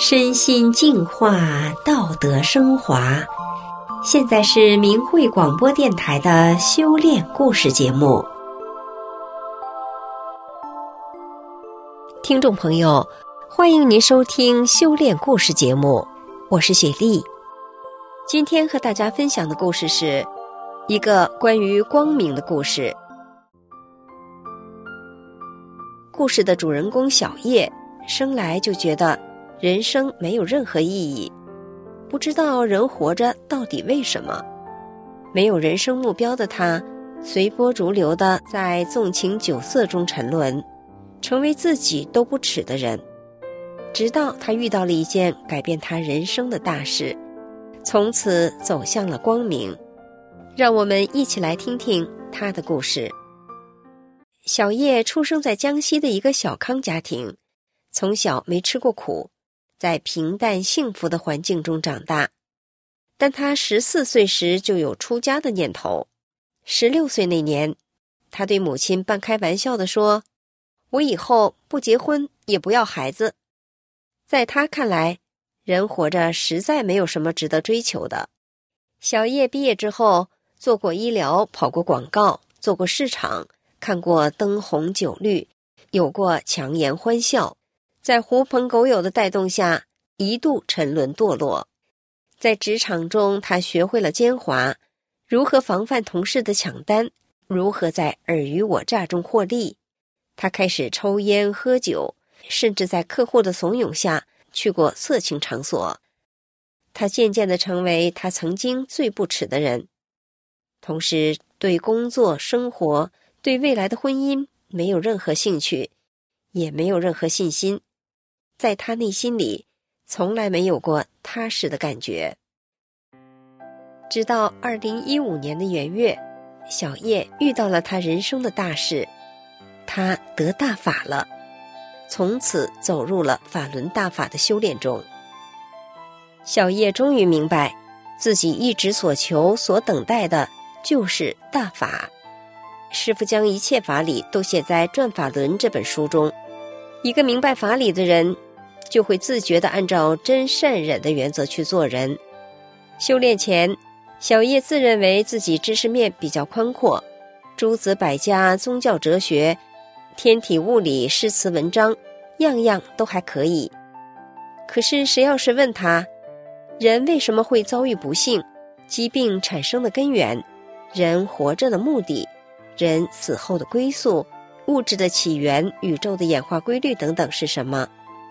身心净化，道德升华。现在是明慧广播电台的修炼故事节目。听众朋友，欢迎您收听修炼故事节目，我是雪莉。今天和大家分享的故事是一个关于光明的故事。故事的主人公小叶生来就觉得。人生没有任何意义，不知道人活着到底为什么。没有人生目标的他，随波逐流的在纵情酒色中沉沦，成为自己都不耻的人。直到他遇到了一件改变他人生的大事，从此走向了光明。让我们一起来听听他的故事。小叶出生在江西的一个小康家庭，从小没吃过苦。在平淡幸福的环境中长大，但他十四岁时就有出家的念头。十六岁那年，他对母亲半开玩笑的说：“我以后不结婚，也不要孩子。”在他看来，人活着实在没有什么值得追求的。小叶毕业之后，做过医疗，跑过广告，做过市场，看过灯红酒绿，有过强颜欢笑。在狐朋狗友的带动下，一度沉沦堕落。在职场中，他学会了奸猾，如何防范同事的抢单，如何在尔虞我诈中获利。他开始抽烟喝酒，甚至在客户的怂恿下去过色情场所。他渐渐的成为他曾经最不耻的人，同时对工作、生活、对未来的婚姻没有任何兴趣，也没有任何信心。在他内心里，从来没有过踏实的感觉。直到二零一五年的元月，小叶遇到了他人生的大事，他得大法了，从此走入了法轮大法的修炼中。小叶终于明白，自己一直所求、所等待的，就是大法。师傅将一切法理都写在《转法轮》这本书中。一个明白法理的人。就会自觉地按照真善忍的原则去做人。修炼前，小叶自认为自己知识面比较宽阔，诸子百家、宗教哲学、天体物理、诗词文章，样样都还可以。可是，谁要是问他，人为什么会遭遇不幸、疾病产生的根源、人活着的目的、人死后的归宿、物质的起源、宇宙的演化规律等等是什么？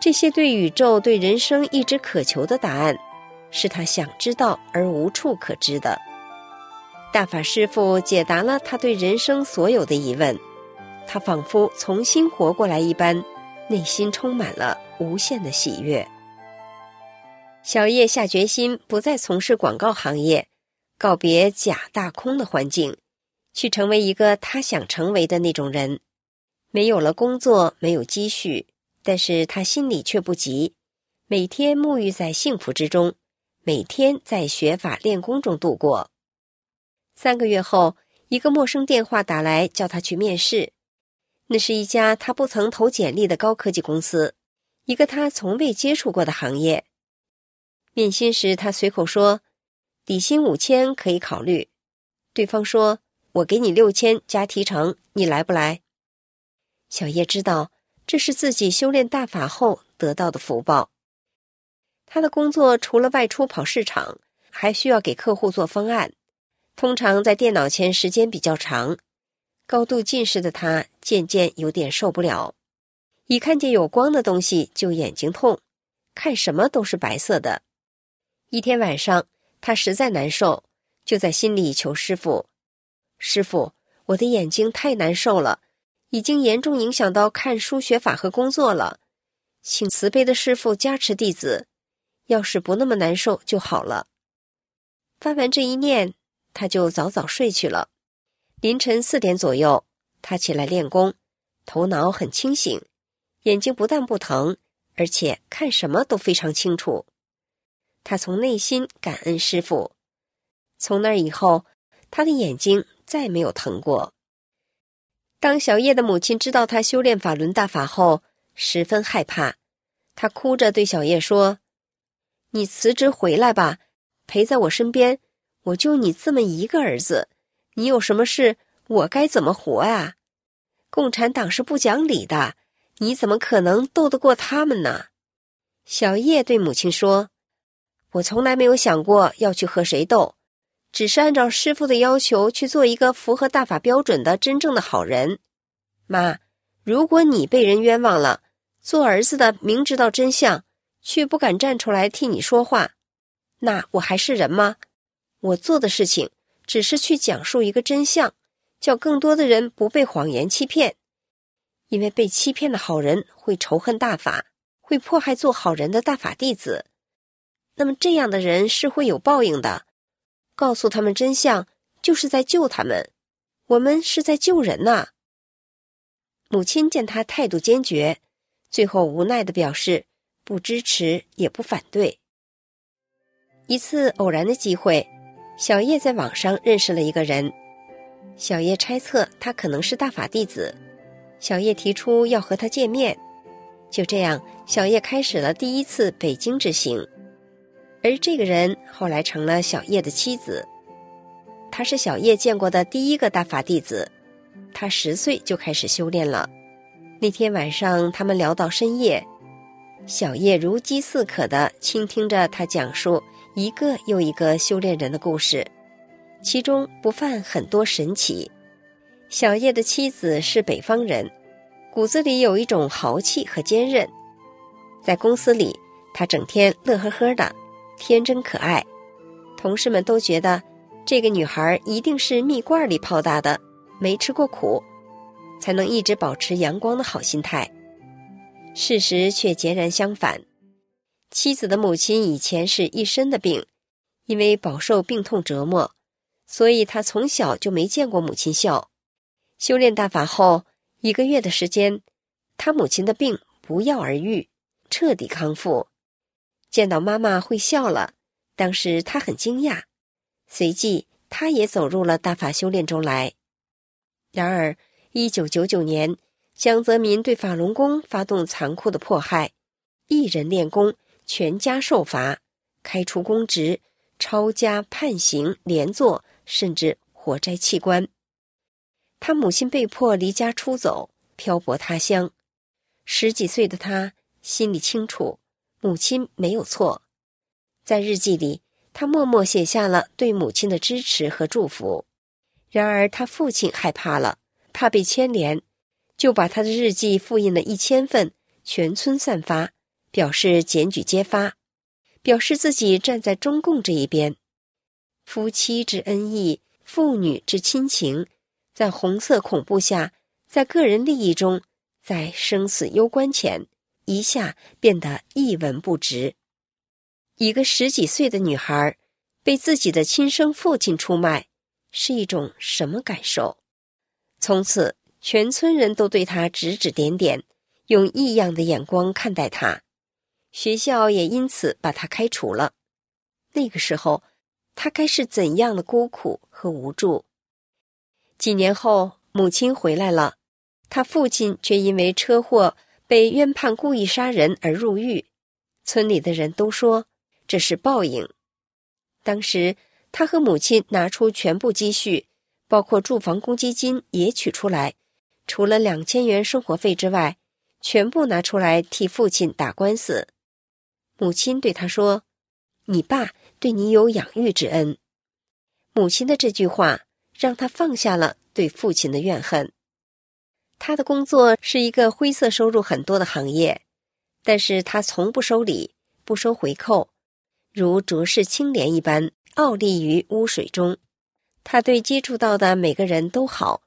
这些对宇宙、对人生一直渴求的答案，是他想知道而无处可知的。大法师父解答了他对人生所有的疑问，他仿佛重新活过来一般，内心充满了无限的喜悦。小叶下决心不再从事广告行业，告别假大空的环境，去成为一个他想成为的那种人。没有了工作，没有积蓄。但是他心里却不急，每天沐浴在幸福之中，每天在学法练功中度过。三个月后，一个陌生电话打来，叫他去面试。那是一家他不曾投简历的高科技公司，一个他从未接触过的行业。面薪时，他随口说：“底薪五千可以考虑。”对方说：“我给你六千加提成，你来不来？”小叶知道。这是自己修炼大法后得到的福报。他的工作除了外出跑市场，还需要给客户做方案，通常在电脑前时间比较长。高度近视的他渐渐有点受不了，一看见有光的东西就眼睛痛，看什么都是白色的。一天晚上，他实在难受，就在心里求师傅：“师傅，我的眼睛太难受了。”已经严重影响到看书学法和工作了，请慈悲的师傅加持弟子，要是不那么难受就好了。发完这一念，他就早早睡去了。凌晨四点左右，他起来练功，头脑很清醒，眼睛不但不疼，而且看什么都非常清楚。他从内心感恩师傅。从那以后，他的眼睛再没有疼过。当小叶的母亲知道他修炼法轮大法后，十分害怕。他哭着对小叶说：“你辞职回来吧，陪在我身边。我就你这么一个儿子，你有什么事，我该怎么活啊？共产党是不讲理的，你怎么可能斗得过他们呢？”小叶对母亲说：“我从来没有想过要去和谁斗，只是按照师傅的要求去做一个符合大法标准的真正的好人。妈，如果你被人冤枉了，做儿子的明知道真相，却不敢站出来替你说话，那我还是人吗？我做的事情只是去讲述一个真相，叫更多的人不被谎言欺骗，因为被欺骗的好人会仇恨大法。”会迫害做好人的大法弟子，那么这样的人是会有报应的。告诉他们真相，就是在救他们。我们是在救人呐。母亲见他态度坚决，最后无奈的表示不支持也不反对。一次偶然的机会，小叶在网上认识了一个人，小叶猜测他可能是大法弟子，小叶提出要和他见面。就这样，小叶开始了第一次北京之行，而这个人后来成了小叶的妻子。他是小叶见过的第一个大法弟子，他十岁就开始修炼了。那天晚上，他们聊到深夜，小叶如饥似渴的倾听着他讲述一个又一个修炼人的故事，其中不犯很多神奇。小叶的妻子是北方人。骨子里有一种豪气和坚韧，在公司里，他整天乐呵呵的，天真可爱，同事们都觉得这个女孩一定是蜜罐里泡大的，没吃过苦，才能一直保持阳光的好心态。事实却截然相反，妻子的母亲以前是一身的病，因为饱受病痛折磨，所以他从小就没见过母亲笑。修炼大法后。一个月的时间，他母亲的病不药而愈，彻底康复。见到妈妈会笑了，当时他很惊讶。随即，他也走入了大法修炼中来。然而，一九九九年，江泽民对法轮功发动残酷的迫害，一人练功，全家受罚，开除公职，抄家、判刑、连坐，甚至火摘器官。他母亲被迫离家出走，漂泊他乡。十几岁的他心里清楚，母亲没有错。在日记里，他默默写下了对母亲的支持和祝福。然而，他父亲害怕了，怕被牵连，就把他的日记复印了一千份，全村散发，表示检举揭发，表示自己站在中共这一边。夫妻之恩义，父女之亲情。在红色恐怖下，在个人利益中，在生死攸关前，一下变得一文不值。一个十几岁的女孩被自己的亲生父亲出卖，是一种什么感受？从此，全村人都对她指指点点，用异样的眼光看待她，学校也因此把她开除了。那个时候，她该是怎样的孤苦和无助？几年后，母亲回来了，她父亲却因为车祸被冤判故意杀人而入狱。村里的人都说这是报应。当时，他和母亲拿出全部积蓄，包括住房公积金也取出来，除了两千元生活费之外，全部拿出来替父亲打官司。母亲对他说：“你爸对你有养育之恩。”母亲的这句话。让他放下了对父亲的怨恨。他的工作是一个灰色收入很多的行业，但是他从不收礼，不收回扣，如浊世青莲一般傲立于污水中。他对接触到的每个人都好，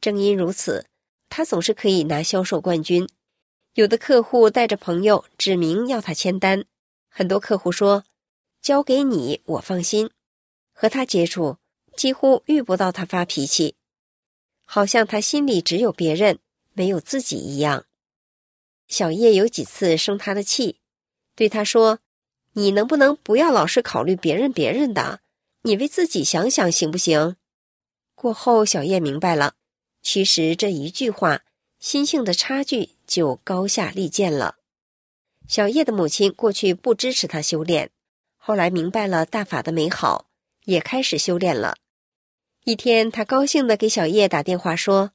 正因如此，他总是可以拿销售冠军。有的客户带着朋友指明要他签单，很多客户说：“交给你，我放心。”和他接触。几乎遇不到他发脾气，好像他心里只有别人，没有自己一样。小叶有几次生他的气，对他说：“你能不能不要老是考虑别人别人的？你为自己想想行不行？”过后，小叶明白了，其实这一句话，心性的差距就高下立见了。小叶的母亲过去不支持他修炼，后来明白了大法的美好，也开始修炼了。一天，他高兴的给小叶打电话说：“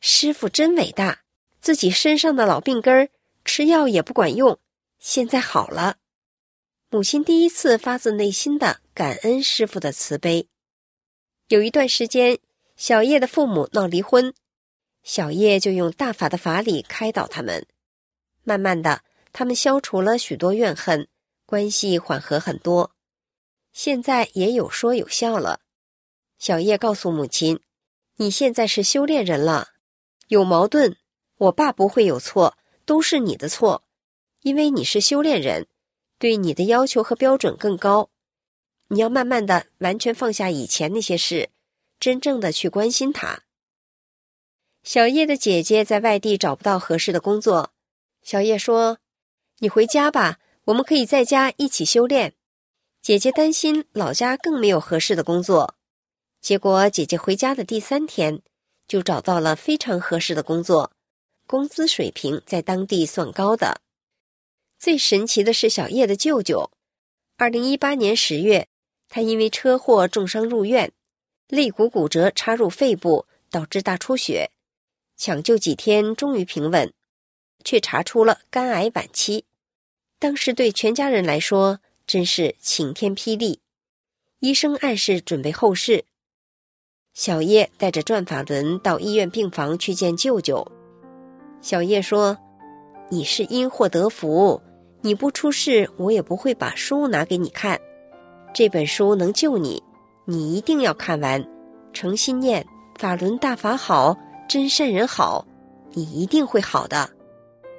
师傅真伟大，自己身上的老病根儿吃药也不管用，现在好了。”母亲第一次发自内心的感恩师傅的慈悲。有一段时间，小叶的父母闹离婚，小叶就用大法的法理开导他们，慢慢的。他们消除了许多怨恨，关系缓和很多，现在也有说有笑了。小叶告诉母亲：“你现在是修炼人了，有矛盾，我爸不会有错，都是你的错，因为你是修炼人，对你的要求和标准更高。你要慢慢的完全放下以前那些事，真正的去关心他。”小叶的姐姐在外地找不到合适的工作，小叶说。你回家吧，我们可以在家一起修炼。姐姐担心老家更没有合适的工作，结果姐姐回家的第三天就找到了非常合适的工作，工资水平在当地算高的。最神奇的是小叶的舅舅，二零一八年十月，他因为车祸重伤入院，肋骨骨折插入肺部，导致大出血，抢救几天终于平稳。却查出了肝癌晚期，当时对全家人来说真是晴天霹雳。医生暗示准备后事。小叶带着转法轮到医院病房去见舅舅。小叶说：“你是因祸得福，你不出事，我也不会把书拿给你看。这本书能救你，你一定要看完。诚心念法轮大法好，真善人好，你一定会好的。”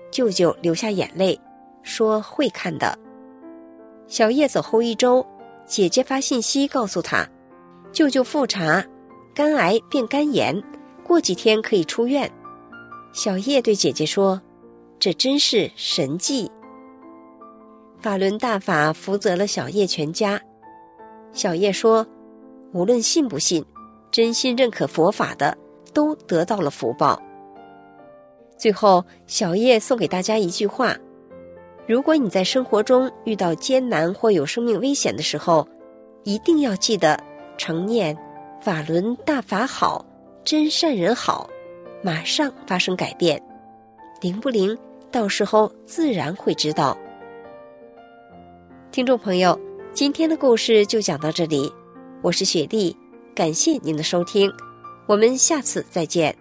舅舅流下眼泪，说会看的。小叶走后一周，姐姐发信息告诉他，舅舅复查，肝癌变肝炎，过几天可以出院。小叶对姐姐说：“这真是神迹。”法轮大法福泽了小叶全家。小叶说：“无论信不信，真心认可佛法的，都得到了福报。”最后，小叶送给大家一句话：如果你在生活中遇到艰难或有生命危险的时候，一定要记得常念“法轮大法好，真善人好”，马上发生改变。灵不灵？到时候自然会知道。听众朋友，今天的故事就讲到这里，我是雪莉，感谢您的收听，我们下次再见。